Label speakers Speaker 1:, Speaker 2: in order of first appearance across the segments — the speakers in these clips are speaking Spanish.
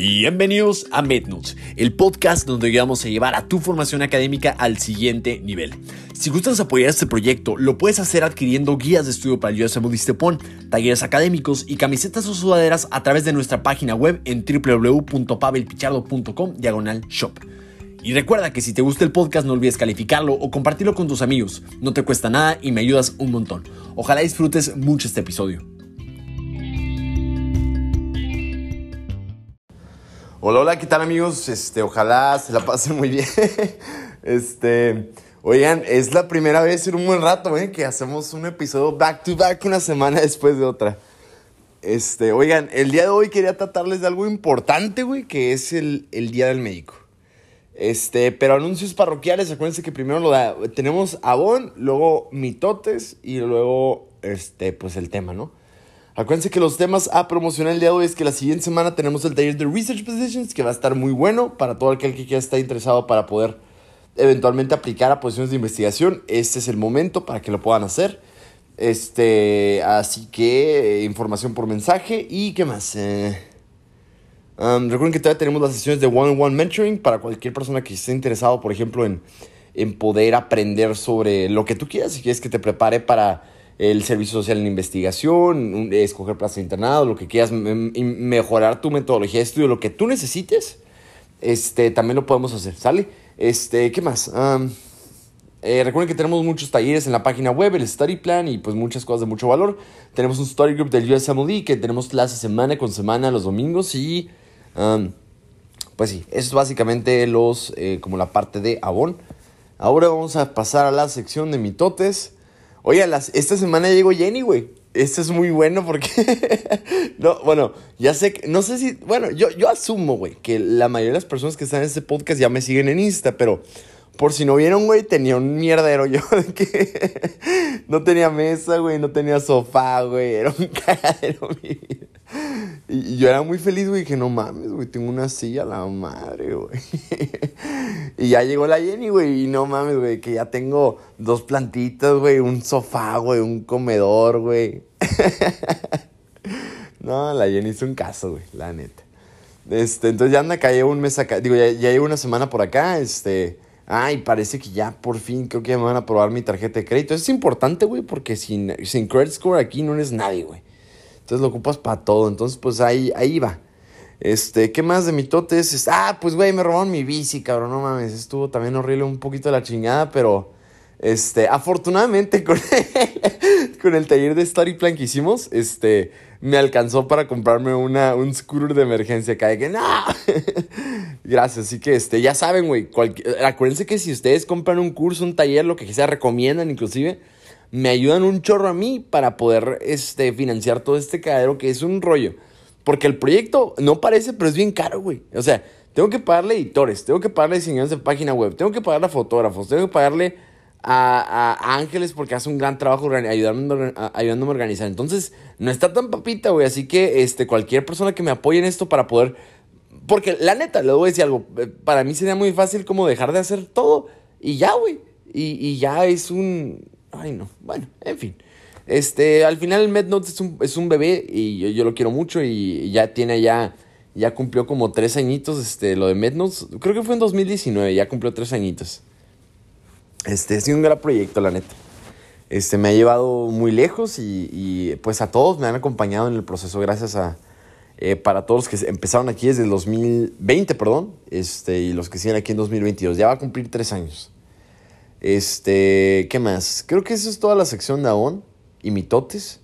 Speaker 1: Bienvenidos a MedNotes, el podcast donde vamos a llevar a tu formación académica al siguiente nivel. Si gustas apoyar este proyecto, lo puedes hacer adquiriendo guías de estudio para el USM Stepon, talleres académicos y camisetas o sudaderas a través de nuestra página web en www.pavelpichardo.com diagonal shop. Y recuerda que si te gusta el podcast no olvides calificarlo o compartirlo con tus amigos. No te cuesta nada y me ayudas un montón. Ojalá disfrutes mucho este episodio. Hola, hola, ¿qué tal amigos? Este, ojalá se la pasen muy bien. Este, oigan, es la primera vez en un buen rato, ¿eh? Que hacemos un episodio back to back una semana después de otra. Este, oigan, el día de hoy quería tratarles de algo importante, güey, que es el, el Día del Médico. Este, pero anuncios parroquiales, acuérdense que primero lo da, tenemos Avon, luego mitotes y luego, este, pues el tema, ¿no? Acuérdense que los temas a promocionar el día de hoy es que la siguiente semana tenemos el taller de Research Positions que va a estar muy bueno para todo aquel que quiera estar interesado para poder eventualmente aplicar a posiciones de investigación. Este es el momento para que lo puedan hacer. Este, así que eh, información por mensaje y qué más. Eh, um, recuerden que todavía tenemos las sesiones de one-on-one mentoring para cualquier persona que esté interesado, por ejemplo, en, en poder aprender sobre lo que tú quieras. Si quieres que te prepare para el servicio social en investigación, escoger plaza de internado, lo que quieras, mejorar tu metodología de estudio, lo que tú necesites, este, también lo podemos hacer, ¿sale? Este, ¿qué más? Eh, recuerden que tenemos muchos talleres en la página web, el study plan y pues muchas cosas de mucho valor. Tenemos un study group del USMLD que tenemos clases semana con semana los domingos y pues sí, eso es básicamente los, eh, como la parte de Avon. Ahora vamos a pasar a la sección de mitotes. Oye, las, esta semana llegó Jenny, güey. Esto es muy bueno porque. no, bueno, ya sé que. No sé si. Bueno, yo, yo asumo, güey, que la mayoría de las personas que están en este podcast ya me siguen en Insta, pero por si no vieron, güey, tenía un mierdero yo de que. no tenía mesa, güey, no tenía sofá, güey. Era un cagadero mi. Y, yo era muy feliz, güey, que no mames, güey, tengo una silla la madre, güey. y ya llegó la Jenny, güey, y no mames, güey, que ya tengo dos plantitas, güey, un sofá, güey, un comedor, güey. no, la Jenny hizo un caso, güey, la neta. Este, entonces ya anda acá, llevo un mes acá, digo, ya, llevo una semana por acá, este... Ay, parece que ya por fin creo que ya me van a aprobar mi tarjeta de crédito. Es importante, güey, porque sin, sin credit score aquí no eres nadie, güey. Entonces lo ocupas para todo. Entonces, pues ahí, ahí va. Este, ¿qué más de mitotes? Ah, pues, güey, me robaron mi bici, cabrón. No mames, estuvo también horrible, un poquito la chingada, pero. Este, afortunadamente con el, con el taller de Story Plan que hicimos, este, me alcanzó para comprarme una, un scooter de emergencia. De que, no. Gracias, así que, este, ya saben, güey. Acuérdense que si ustedes compran un curso, un taller, lo que sea, recomiendan inclusive me ayudan un chorro a mí para poder este, financiar todo este cadero que es un rollo. Porque el proyecto no parece, pero es bien caro, güey. O sea, tengo que pagarle editores, tengo que pagarle diseñadores de página web, tengo que pagarle a fotógrafos, tengo que pagarle a, Ángeles porque hace un gran trabajo ayudándome, ayudándome a organizar. Entonces, no está tan papita, güey. Así que este, cualquier persona que me apoye en esto para poder... Porque la neta, le voy a decir algo. Eh, para mí sería muy fácil como dejar de hacer todo y ya, güey. Y, y ya es un Ay, no. Bueno, en fin. Este, al final el es un, es un bebé y yo, lo quiero mucho y ya tiene ya, ya cumplió como tres añitos, este, lo de MedNotes. Creo que fue en 2019, ya cumplió tres añitos. Este, ha sido un gran proyecto, la neta. Este, me ha llevado muy lejos y, pues a todos me han acompañado en el proceso, gracias a, eh, para todos los que empezaron aquí desde el 2020, perdón, este, y los que siguen aquí en 2022. Ya va a cumplir tres años. Este, ¿qué más? Creo que eso es toda la sección de Aon y mitotes.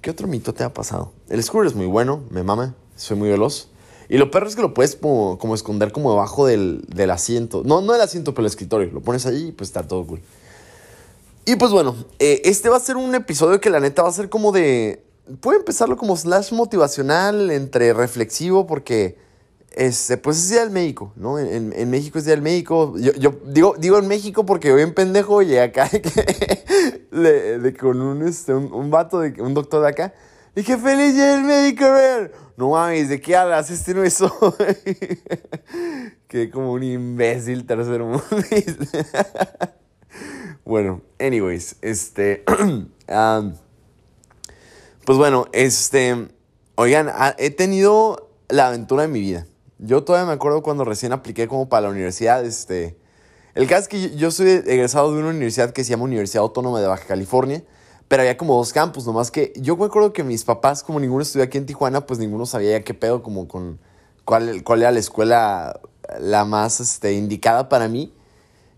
Speaker 1: ¿Qué otro mitote ha pasado? El scooter es muy bueno, me mama, soy muy veloz. Y lo perro es que lo puedes como, esconder como debajo del, asiento. No, no del asiento, pero el escritorio. Lo pones ahí y pues está todo cool. Y pues bueno, eh, este va a ser un episodio que la neta va a ser como de... Puede empezarlo como slash motivacional, entre reflexivo, porque este, pues es Día del México, ¿no? En, México es Día del México. Yo, digo, digo en México porque hoy en pendejo llegué acá de, con un, este, un, vato, de, un doctor de acá. Dije, feliz Día del México, ver. No mames, ¿de qué hablas? Este no es hoy. Quedé como un imbécil tercero mundo. bueno, anyways, este... pues bueno, este... Oigan, he tenido la aventura de mi vida Yo todavía me acuerdo cuando recién apliqué como para la universidad, este... El caso es que yo soy egresado de una universidad que se llama Universidad Autónoma de Baja California, pero había como dos campus, nomás que yo me acuerdo que mis papás, como ninguno estudió aquí en Tijuana, pues ninguno sabía ya qué pedo, como con cuál, cuál era la escuela la más este, indicada para mí.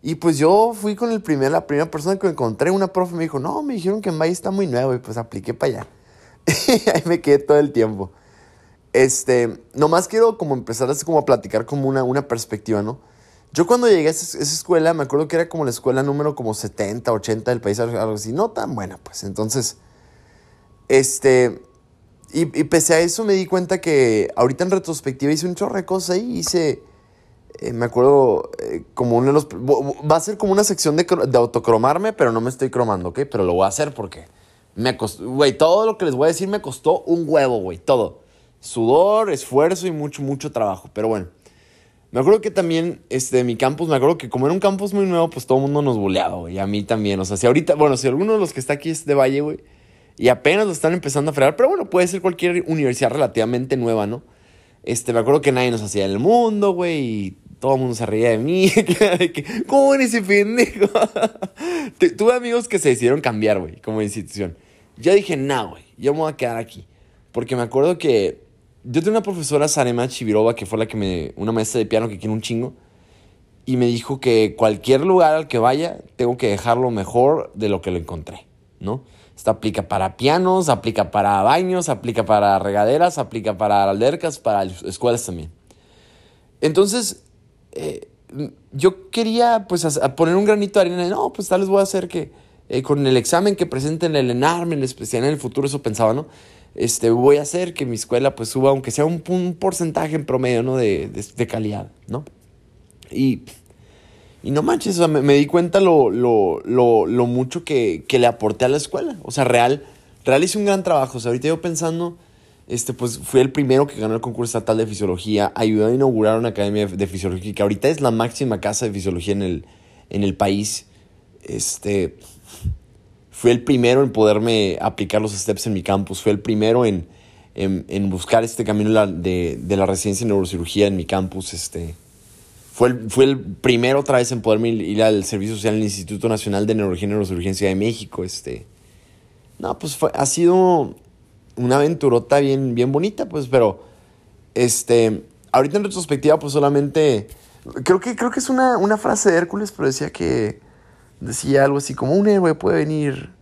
Speaker 1: Y pues yo fui con el primer, la primera persona que encontré, una profe me dijo, no, me dijeron que en Valle está muy nuevo y pues apliqué para allá. y ahí me quedé todo el tiempo. Este, nomás quiero como empezar así como a platicar como una, una perspectiva, ¿no? Yo cuando llegué a esa, escuela, me acuerdo que era como la escuela número como 70, 80 del país, algo así, no tan buena, pues. Entonces, este, y, pese a eso me di cuenta que ahorita en retrospectiva hice un chorro de cosas hice, eh, me acuerdo, eh, como uno de los, va a ser como una sección de, de autocromarme, pero no me estoy cromando, ¿ok? Pero lo voy a hacer porque me costó, güey, todo lo que les voy a decir me costó un huevo, güey, todo. Sudor, esfuerzo y mucho, mucho trabajo, pero bueno. Me acuerdo que también, este, mi campus, me acuerdo que como era un campus muy nuevo, pues todo el mundo nos buleaba, güey. A mí también. O sea, si ahorita, bueno, si alguno de los que está aquí es de Valle, güey, y apenas lo están empezando a fregar, pero bueno, puede ser cualquier universidad relativamente nueva, ¿no? Este, me acuerdo que nadie nos hacía el mundo, güey, y todo el mundo se reía de mí. ¿Cómo eres ese pendejo? Tuve amigos que se decidieron cambiar, güey, como institución. Yo dije, no, güey, yo me voy a quedar aquí. Porque me acuerdo que yo tengo una profesora, Sarema Chivirova, que fue la que me. Una maestra de piano que quiere un chingo. Y me dijo que cualquier lugar al que vaya, tengo que dejarlo mejor de lo que lo encontré, ¿no? Esto aplica para pianos, aplica para baños, aplica para regaderas, aplica para albercas, para escuelas también. Entonces, eh, yo quería pues poner un granito de arena. No, pues tal vez voy a hacer que eh, con el examen que presenten el ENARM, en especial en el futuro, eso pensaba, ¿no? Este, voy a hacer que mi escuela pues suba, aunque sea un, porcentaje en promedio, ¿no? De, de, calidad, ¿no? Y, y no manches, o sea, me, di cuenta lo, lo, lo, lo mucho que, que, le aporté a la escuela. O sea, real, real hice un gran trabajo. O sea, ahorita yo pensando, este, pues fui el primero que ganó el concurso estatal de fisiología, ayudé a inaugurar una academia de, fisiología, que ahorita es la máxima casa de fisiología en el, en el país. Este, fui el primero en poderme aplicar los steps en mi campus, fue el primero en, en, buscar este camino de, de, la residencia en neurocirugía en mi campus. Este, fue, el, fue el primero otra vez en poderme ir al servicio social en el Instituto Nacional de Neurología y Neurocirugía en de México. Este, no, pues fue, ha sido una aventurota bien, bien bonita, pues, pero este, ahorita en retrospectiva, pues solamente, creo que, creo que es una, una frase de Hércules, pero decía que decía algo así como un héroe puede venir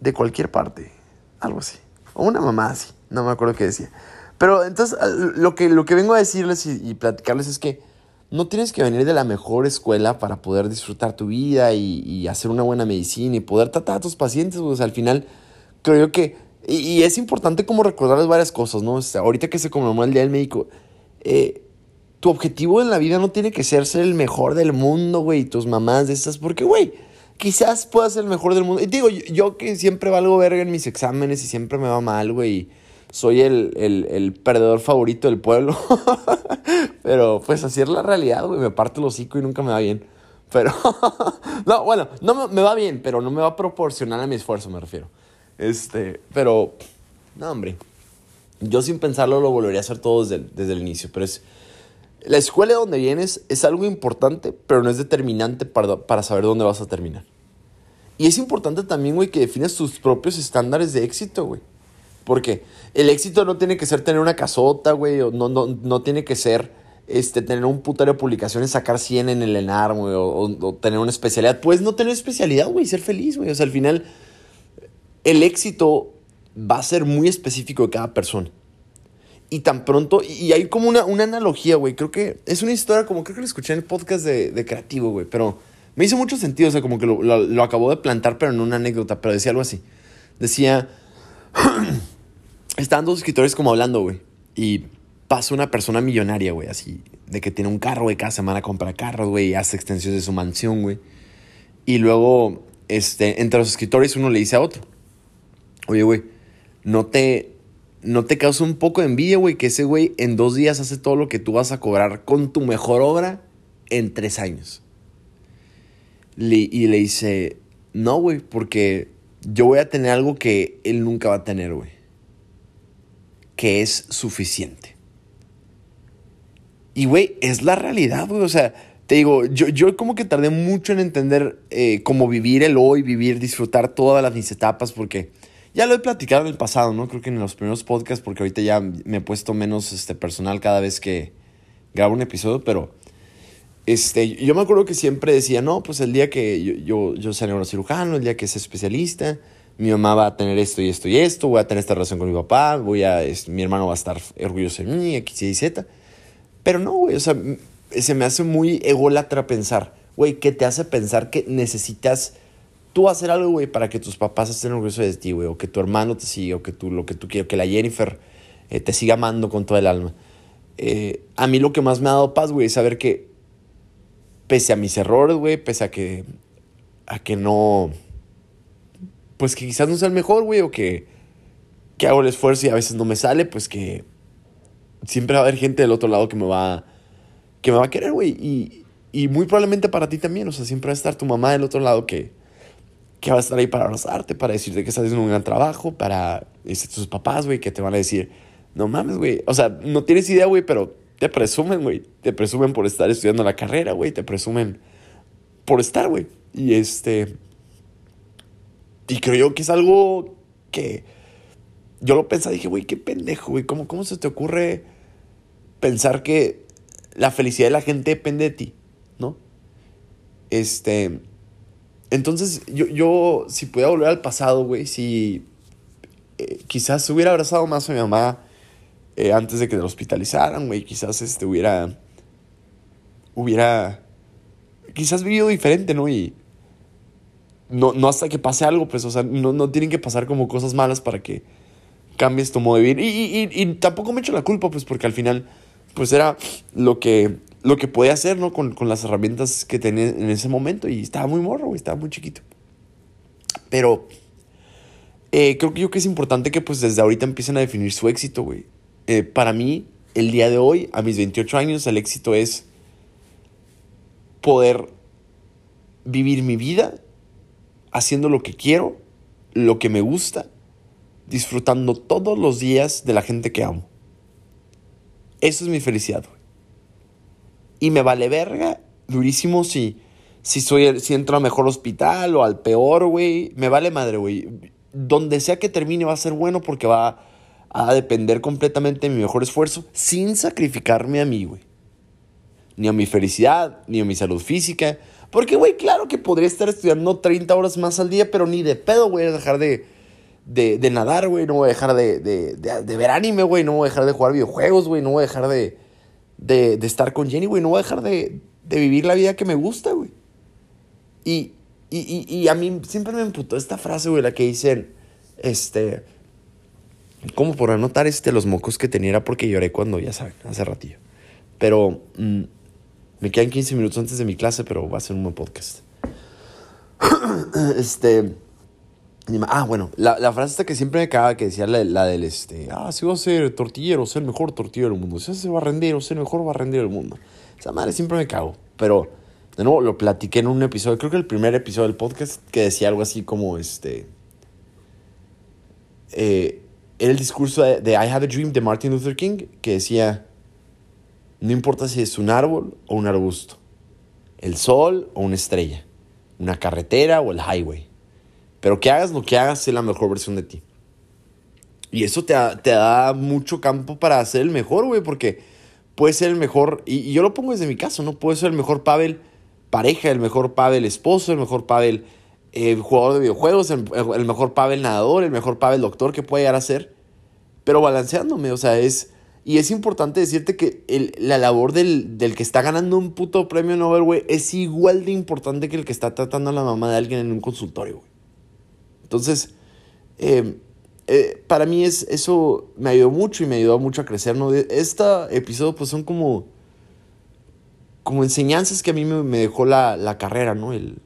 Speaker 1: de cualquier parte, algo así, o una mamá así, no me acuerdo qué decía. Pero entonces lo que, lo que vengo a decirles y, platicarles es que no tienes que venir de la mejor escuela para poder disfrutar tu vida y, hacer una buena medicina y poder tratar a tus pacientes, pues al final creo yo que, y, es importante como recordarles varias cosas, ¿no? ahorita que se conmemora el Día del Médico, eh, tu objetivo en la vida no tiene que ser ser el mejor del mundo, güey, tus mamás de esas, porque, güey, quizás pueda ser el mejor del mundo. Y digo, yo, que siempre valgo verga en mis exámenes y siempre me va mal, güey. Soy el, perdedor favorito del pueblo. Pero pues así es la realidad, güey. Me parto el hocico y nunca me va bien. Pero, no, bueno, no me, va bien, pero no me va a proporcionar a mi esfuerzo, me refiero. Este, pero, no, hombre. Yo sin pensarlo lo volvería a hacer todo desde, desde el inicio. Pero es, la escuela donde vienes es algo importante, pero no es determinante para, saber dónde vas a terminar. Y es importante también, güey, que definas tus propios estándares de éxito, güey. Porque el éxito no tiene que ser tener una casota, güey, o no, no, no tiene que ser este, tener un putario de publicaciones, sacar 100 en el ENAR, güey, o, o, tener una especialidad. Puedes no tener especialidad, güey, ser feliz, güey. O sea, al final, el éxito va a ser muy específico de cada persona. Y tan pronto, y hay como una, una analogía, güey. Creo que es una historia como, creo que la escuché en el podcast de, de Creativo, güey. Pero me hizo mucho sentido, o sea, como que lo, lo, acabó de plantar, pero no una anécdota. Pero decía algo así. Decía, estaban dos escritores como hablando, güey. Y pasa una persona millonaria, güey, así. De que tiene un carro, güey, cada semana compra carros, güey, y hace extensiones de su mansión, güey. Y luego, este, entre los escritores uno le dice a otro, oye, güey, no te, ¿no te causa un poco de envidia, güey, que ese güey en dos días hace todo lo que tú vas a cobrar con tu mejor obra en tres años? y le dice, no, güey, porque yo voy a tener algo que él nunca va a tener, güey. Que es suficiente. Y, güey, es la realidad, güey. O sea, te digo, yo, yo como que tardé mucho en entender eh, cómo vivir el hoy, vivir, disfrutar todas las mis etapas, porque ya lo he platicado en el pasado, ¿no? Creo que en los primeros podcasts, porque ahorita ya me he puesto menos este, personal cada vez que grabo un episodio, pero este, yo me acuerdo que siempre decía, no, pues el día que yo, yo, sea neurocirujano, el día que sea especialista, mi mamá va a tener esto y esto y esto, voy a tener esta relación con mi papá, voy a, mi hermano va a estar orgulloso de mí, X, Y, Z. Pero no, güey, o sea, se me hace muy ególatra pensar, güey, ¿qué te hace pensar que necesitas tú hacer algo, güey, para que tus papás estén orgullosos de ti, güey, o que tu hermano te siga, o que tú, lo que tú quieras, que la Jennifer eh, te siga amando con todo el alma. Eh, a mí lo que más me ha dado paz, güey, es saber que, pese a mis errores, güey, pese a que, a que no, pues que quizás no sea el mejor, güey, o que, que hago el esfuerzo y a veces no me sale, pues que siempre va a haber gente del otro lado que me va, que me va a querer, güey. Y, y muy probablemente para ti también. O sea, siempre va a estar tu mamá del otro lado que, que va a estar ahí para abrazarte, para decirte que estás haciendo un gran trabajo, para tus papás, güey, que te van a decir, no mames, güey. O sea, no tienes idea, güey, pero te presumen, güey. Te presumen por estar estudiando la carrera, güey. Te presumen por estar, güey. Y este... Y creo yo que es algo que... Yo lo pensaba, dije, güey, qué pendejo, güey. ¿Cómo, ¿Cómo se te ocurre pensar que la felicidad de la gente depende de ti, ¿no? Este, entonces yo, yo si pudiera volver al pasado, güey, si eh, quizás hubiera abrazado más a mi mamá eh, antes de que la hospitalizaran, güey, quizás este hubiera, hubiera, quizás vivido diferente, ¿no? Y no, no hasta que pase algo, pues, o sea, no, no tienen que pasar como cosas malas para que cambies tu modo de vivir. Y, y, y, y tampoco me echo la culpa, pues, porque al final pues era lo que, lo que podía hacer, ¿no? Con, las herramientas que tenía en ese momento y estaba muy morro, güey, estaba muy chiquito. Pero eh, creo que yo que es importante que pues desde ahorita empiecen a definir su éxito, güey. Eh, para mí, el día de hoy, a mis 28 años, el éxito es poder vivir mi vida haciendo lo que quiero, lo que me gusta, disfrutando todos los días de la gente que amo. Eso es mi felicidad. Y me vale verga durísimo si, si, soy, si entro al mejor hospital o al peor, güey. Me vale madre, güey. Donde sea que termine va a ser bueno porque va a depender completamente de mi mejor esfuerzo sin sacrificarme a mí, güey. Ni a mi felicidad, ni a mi salud física. Porque, güey, claro que podría estar estudiando 30 horas más al día, pero ni de pedo, güey, a dejar de, de, de nadar, güey. No voy a dejar de, de, de, ver anime, güey. No voy a dejar de jugar videojuegos, güey. No voy a dejar de, de, estar con Jenny, güey. No voy a dejar de, vivir la vida que me gusta, güey. Y, y, y, a mí siempre me emputó esta frase, güey, la que dicen, este, como por anotar este, los mocos que tenía era porque lloré cuando, ya saben, hace ratillo. Pero mm, me quedan 15 minutos antes de mi clase, pero va a ser un buen podcast. este, Ah, bueno, la, la, frase esta que siempre me cagaba, que decía la, la, del este, ah, si va a ser tortillero, ser el mejor tortillero del mundo. Si se va a rendir, ser el mejor rendir del mundo. Esa madre siempre me cago. Pero, de nuevo, lo platiqué en un episodio, creo que el primer episodio del podcast, que decía algo así como, este, eh, era el discurso de, de I Have a Dream de Martin Luther King, que decía, no importa si es un árbol o un arbusto, el sol o una estrella, una carretera o el highway pero que hagas lo que hagas, sé la mejor versión de ti. Y eso te, da mucho campo para ser el mejor, güey, porque puedes ser el mejor, y, yo lo pongo desde mi caso, ¿no? Puedes ser el mejor Pavel pareja, el mejor Pavel esposo, el mejor Pavel eh, jugador de videojuegos, el, mejor Pavel nadador, el mejor Pavel doctor que puede llegar a ser, pero balanceándome, o sea, es... Y es importante decirte que la labor del, del, que está ganando un puto premio Nobel, güey, es igual de importante que el que está tratando a la mamá de alguien en un consultorio, güey. Entonces, eh, eh, para mí es, eso me ayudó mucho y me ayudó mucho a crecer, ¿no? Este episodio pues son como, como enseñanzas que a mí me, dejó la, carrera, ¿no? El,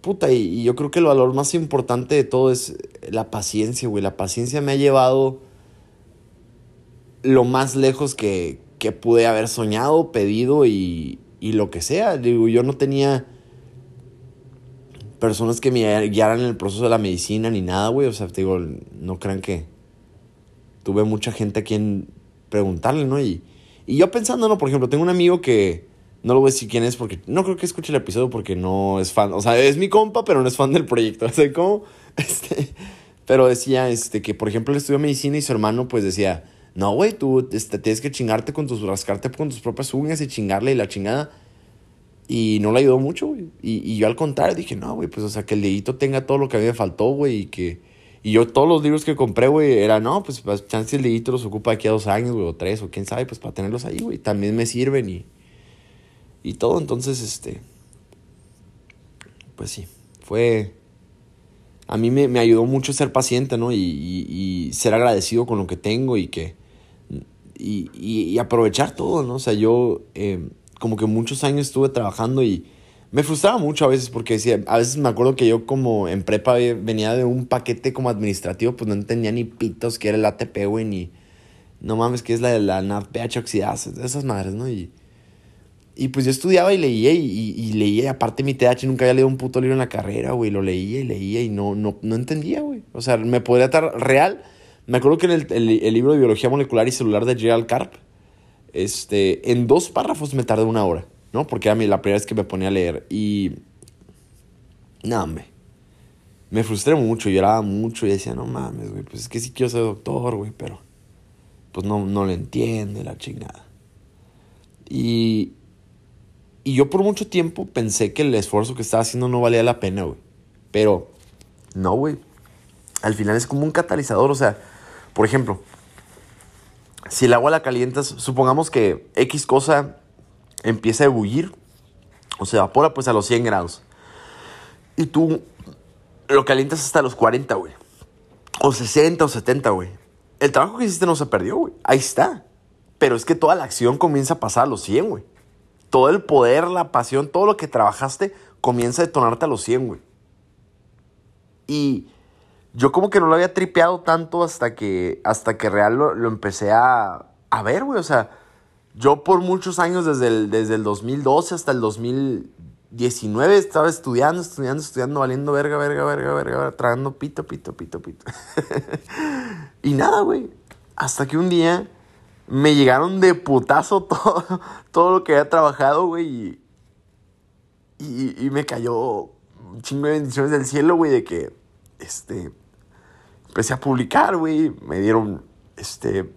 Speaker 1: puta, y, yo creo que el valor más importante de todo es la paciencia, güey. La paciencia me ha llevado lo más lejos que, que pude haber soñado, pedido y, y lo que sea. Digo, yo no tenía personas que me guiaran en el proceso de la medicina ni nada, güey. O sea, te digo, no crean que tuve mucha gente a quien preguntarle, ¿no? Y, Y yo pensando, no, por ejemplo, tengo un amigo que no lo voy a decir quién es porque no creo que escuche el episodio porque no es fan. O sea, es mi compa, pero no es fan del proyecto. O sea, ¿cómo? Este, pero decía este, que, por ejemplo, él estudió medicina y su hermano, pues decía, no, güey, tú este, tienes que chingarte con tus, rascarte con tus propias uñas y chingarle y la chingada. Y no le ayudó mucho, güey. Y, yo al contrario dije, no, güey, pues, o sea, que el dedito tenga todo lo que a mí me faltó, güey, y que. Y yo todos los libros que compré, güey, era, no, pues, pues chance el dedito los ocupa aquí a dos años, güey, o tres, o quién sabe, pues para tenerlos ahí, güey. También me sirven y y todo. Entonces, este, pues sí, fue, a mí me, ayudó mucho ser paciente, ¿no? Y, ser agradecido con lo que tengo y que, y, aprovechar todo, ¿no? O sea, yo em, como que muchos años estuve trabajando y me frustraba mucho a veces porque decía, a veces me acuerdo que yo como en prepa venía de un paquete como administrativo, pues no entendía ni pitos que era el ATP, güey, ni, no mames, que es la de la NADPH oxidada, esas madres, ¿no? Y, y pues yo estudiaba y leía y, y, leía. Aparte mi TH nunca había leído un puto libro en la carrera, güey. Lo leía y leía y no, no, no entendía, güey. O sea, me podría estar real. Me acuerdo que en el, el, libro de Biología Molecular y Celular de Gerald Karp, este, en dos párrafos me tardé una hora, ¿no? Porque era la primera vez que me ponía a leer. Y... No, hombre. Me frustré mucho, lloraba mucho y decía, no mames, güey, pues es que sí quiero ser doctor, güey, pero pues no, no lo entiende la chingada. Y, y yo por mucho tiempo pensé que el esfuerzo que estaba haciendo no valía la pena, güey. Pero no, güey. Al final es como un catalizador. O sea, por ejemplo, si el agua la calientas, supongamos que X cosa empieza a ebullir o se evapora pues a los 100 grados. Y tú lo calientas hasta los 40, güey. O 60 o 70, güey. El trabajo que hiciste no se perdió, güey. Ahí está. Pero es que toda la acción comienza a pasar a los 100, güey todo el poder, la pasión, todo lo que trabajaste comienza a detonarte a los 100, güey. Y yo como que no lo había tripeado tanto hasta que, hasta que real lo, empecé a, a ver, güey. O sea, yo por muchos años, desde el, desde el 2012 hasta el 2019, estaba estudiando, estudiando, estudiando, valiendo verga, verga, verga, verga, verga tragando pito, pito, pito, pito. y nada, güey. Hasta que un día me llegaron de putazo todo, todo lo que había trabajado, güey. Y, y, me cayó un chingo de bendiciones del cielo, güey, de que, este, empecé a publicar, güey. Me dieron, este,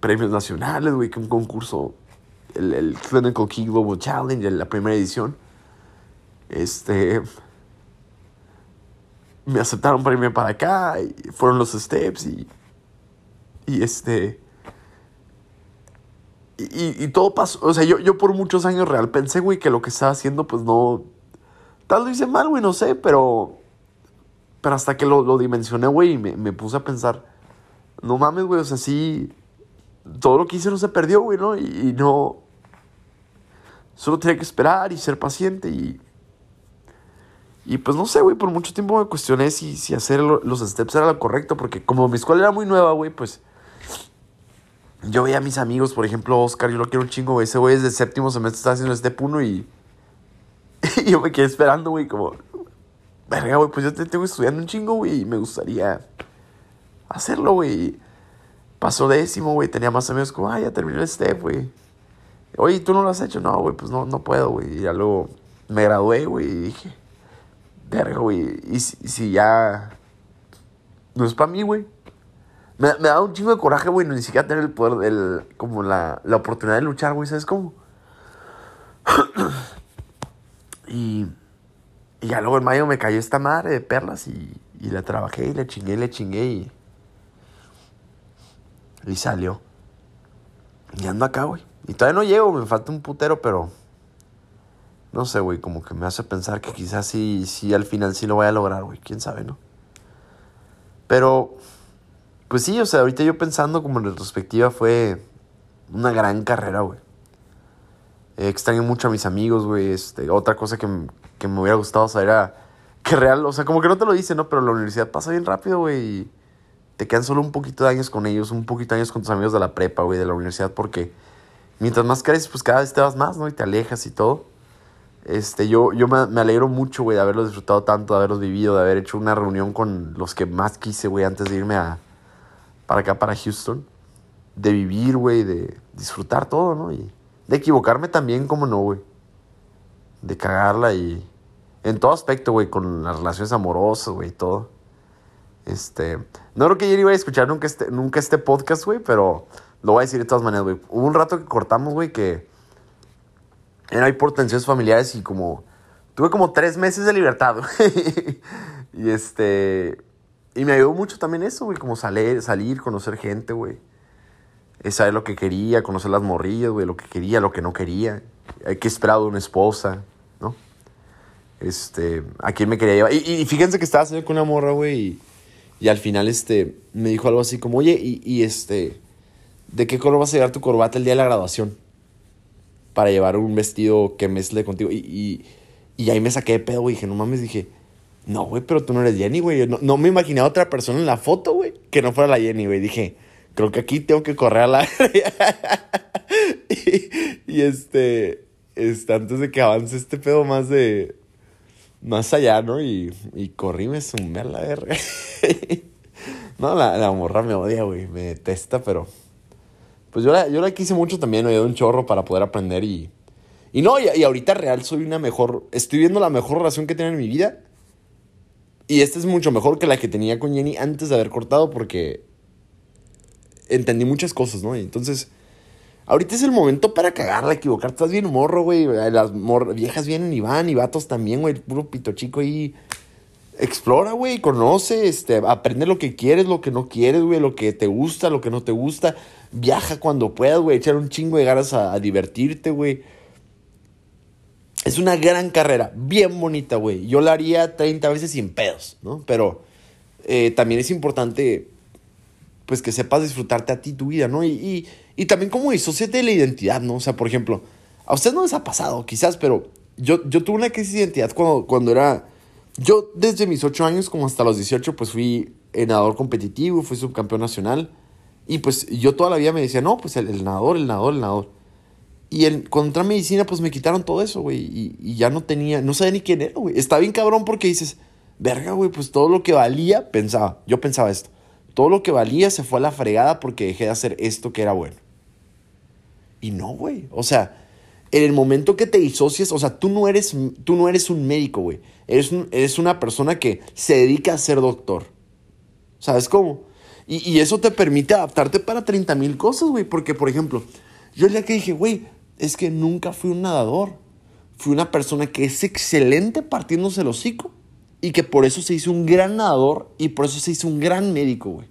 Speaker 1: premios nacionales, güey, que un concurso, el, el Clinical Key Global Challenge, la primera edición. Este, me aceptaron para irme para acá, y fueron los steps y, y este y, y, todo pasó, o sea, yo, yo por muchos años real pensé, güey, que lo que estaba haciendo, pues no... Tal lo hice mal, güey, no sé, pero... Pero hasta que lo, lo dimensioné, güey, y me, me, puse a pensar, no mames, güey, o sea, sí... Todo lo que hice no se perdió, güey, ¿no? Y, no... Solo tenía que esperar y ser paciente y... Y pues no sé, güey, por mucho tiempo me cuestioné si, si hacer los steps era lo correcto, porque como mi escuela era muy nueva, güey, pues yo veía a mis amigos, por ejemplo, Oscar, yo lo quiero un chingo, güey. Ese güey es de séptimo semestre, está haciendo este puno y. y yo me quedé esperando, güey, como. Verga, güey, pues yo te tengo estudiando un chingo, güey, y me gustaría hacerlo, güey. Pasó décimo, güey, tenía más amigos como, ah, ya terminé el step, güey. Oye, ¿tú no lo has hecho? No, güey, pues no, no puedo, güey. Y ya luego me gradué, güey, y dije, verga, güey, y si ya. No es para mí, güey. Me, me da un chingo de coraje, güey, ni siquiera tener el poder, el, como la, la oportunidad de luchar, güey, ¿sabes cómo? y, y ya luego en mayo me cayó esta madre de perlas y, y la trabajé y le chingué, le chingué y, y salió. Y ando acá, güey. Y todavía no llego, me falta un putero, pero no sé, güey, como que me hace pensar que quizás sí, sí al final sí lo voy a lograr, güey. Quién sabe, ¿no? Pero pues sí, o sea, ahorita yo pensando como en retrospectiva fue una gran carrera, güey. extraño mucho a mis amigos, güey. Este, otra cosa que, me hubiera gustado saber era que real, o sea, como que no te lo dice, ¿no? Pero la universidad pasa bien rápido, güey. Y te quedan solo un poquito de años con ellos, un poquito de años con tus amigos de la prepa, güey, de la universidad, porque mientras más creces, pues cada vez te vas más, ¿no? Y te alejas y todo. Este, yo, yo me, me alegro mucho, güey, de haberlos disfrutado tanto, de haberlos vivido, de haber hecho una reunión con los que más quise, güey, antes de irme a, para acá, para Houston. de vivir, güey, de disfrutar todo, ¿no? Y de equivocarme también, como no, güey. De cagarla y en todo aspecto, güey, con las relaciones amorosas, güey, todo. Este, no creo que ayer iba a escuchar nunca este, nunca este podcast, güey, pero lo voy a decir de todas maneras, güey. Hubo un rato que cortamos, güey, que era por tensiones familiares y como tuve como tres meses de libertad, güey. y este, y me ayudó mucho también eso, güey, como salir, salir, conocer gente, güey. Saber lo que quería, conocer las morrillas, güey, lo que quería, lo que no quería. Hay que esperar de una esposa. Este, a quién me quería llevar. Y, fíjense que estaba saliendo con una morra, güey, y, y, al final, este, me dijo algo así como, oye, y, y este, ¿de qué color vas a llevar tu corbata el día de la graduación? Para llevar un vestido que mezcle contigo. Y, y, ahí me saqué de pedo, güey, dije, no mames, dije, no, güey, pero tú no eres Jenny, güey. No, no me imaginé a otra persona en la foto, güey, que no fuera la Jenny, güey. Dije, creo que aquí tengo que correr a la... y, este, este, antes de que avance este pedo más de... Más allá, ¿no? Y, y corrí, me sumé a la verga. no, la, la morra me odia, güey. Me detesta, pero... Pues yo la, yo la quise mucho también, me dio un chorro para poder aprender y... Y no, y, y, ahorita real soy una mejor... Estoy viendo la mejor relación que tengo en mi vida. Y esta es mucho mejor que la que tenía con Jenny antes de haber cortado porque entendí muchas cosas, ¿no? Y entonces, ahorita es el momento para cagarla, equivocar. Estás bien morro, güey. Las viejas vienen y van, y vatos también, güey. Puro pito chico ahí. Explora, güey, conoce, este, aprende lo que quieres, lo que no quieres, güey, lo que te gusta, lo que no te gusta. Viaja cuando puedas, güey, echar un chingo de ganas a, divertirte, güey. Es una gran carrera, bien bonita, güey. Yo la haría 30 veces sin pedos, ¿no? Pero eh, también es importante pues que sepas disfrutarte a ti tu vida, ¿no? Y, y, también como disociate de la identidad, ¿no? O sea, por ejemplo, a ustedes no les ha pasado, quizás, pero yo, yo tuve una crisis de identidad cuando, cuando era... Yo desde mis 8 años como hasta los 18, pues fui nadador competitivo, fui subcampeón nacional. Y pues yo toda la vida me decía, no, pues el, nadador, el nadador, el nadador. Y el, contra medicina, pues me quitaron todo eso, güey. Y, y, ya no tenía, no sabía ni quién era, güey. Está bien cabrón porque dices, verga, güey, pues todo lo que valía, pensaba. Yo pensaba esto. Todo lo que valía se fue a la fregada porque dejé de hacer esto que era bueno. Y no, güey. O sea, en el momento que te disocias, o sea, tú no eres, tú no eres un médico, güey. Eres, eres una persona que se dedica a ser doctor. ¿Sabes cómo? Y, y eso te permite adaptarte para 30 mil cosas, güey. Porque, por ejemplo, yo el día que dije, güey, es que nunca fui un nadador. Fui una persona que es excelente partiéndose el hocico y que por eso se hizo un gran nadador y por eso se hizo un gran médico, güey.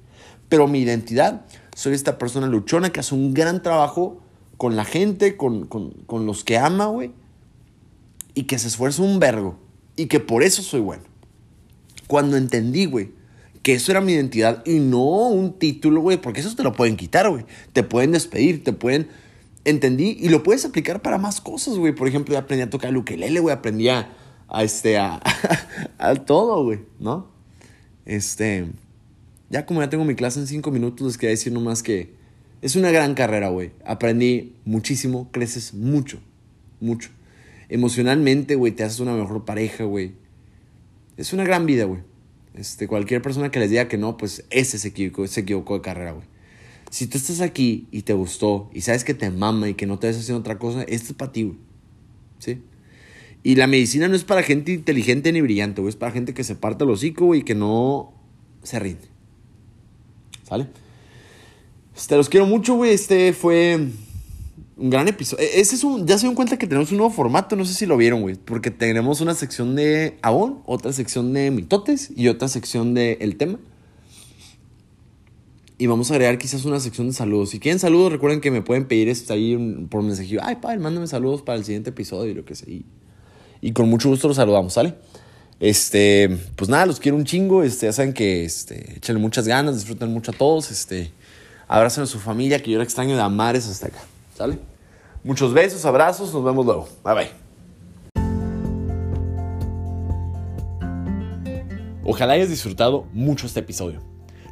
Speaker 1: Pero mi identidad, soy esta persona luchona que hace un gran trabajo con la gente, con, los que ama, güey. Y que se esfuerza un vergo. Y que por eso soy bueno. Cuando entendí, güey, que eso era mi identidad y no un título, güey, porque eso te lo pueden quitar, güey. Te pueden despedir, te pueden... Entendí y lo puedes aplicar para más cosas, güey. Por ejemplo, aprendí a tocar el ukelele, güey. Aprendí a a este, a, todo, güey, ¿no? Este, ya como ya tengo mi clase en cinco minutos, les quería decir nomás que es una gran carrera, güey. Aprendí muchísimo, creces mucho, mucho. Emocionalmente, güey, te haces una mejor pareja, güey. Es una gran vida, güey. Este, cualquier persona que les diga que no, pues ese se equivocó, se equivocó de carrera, güey. Si tú estás aquí y te gustó y sabes que te mama y que no te ves haciendo otra cosa, esto es para ti, güey. ¿Sí? Y la medicina no es para gente inteligente ni brillante, güey. Es para gente que se parte el hocico, güey, y que no se rinde. ¿Sale? Este, los quiero mucho, güey. Este fue un gran episodio. E, ese es un, ya se dieron cuenta que tenemos un nuevo formato, no sé si lo vieron, güey. Porque tenemos una sección de Avon, otra sección de mitotes y otra sección de El tema. Y vamos a agregar quizás una sección de saludos. Si quieren saludos, recuerden que me pueden pedir esto ahí por mensaje. Ay, padre, mándame saludos para el siguiente episodio y lo que sea y con mucho gusto los saludamos, ¿sale? Este, pues nada, los quiero un chingo, este, ya saben que, este, échenle muchas ganas, disfruten mucho a todos, este, abracen a su familia, que yo la extraño de amares hasta acá, ¿sale? Muchos besos, abrazos, nos vemos luego, bye bye. Ojalá hayas disfrutado mucho este episodio.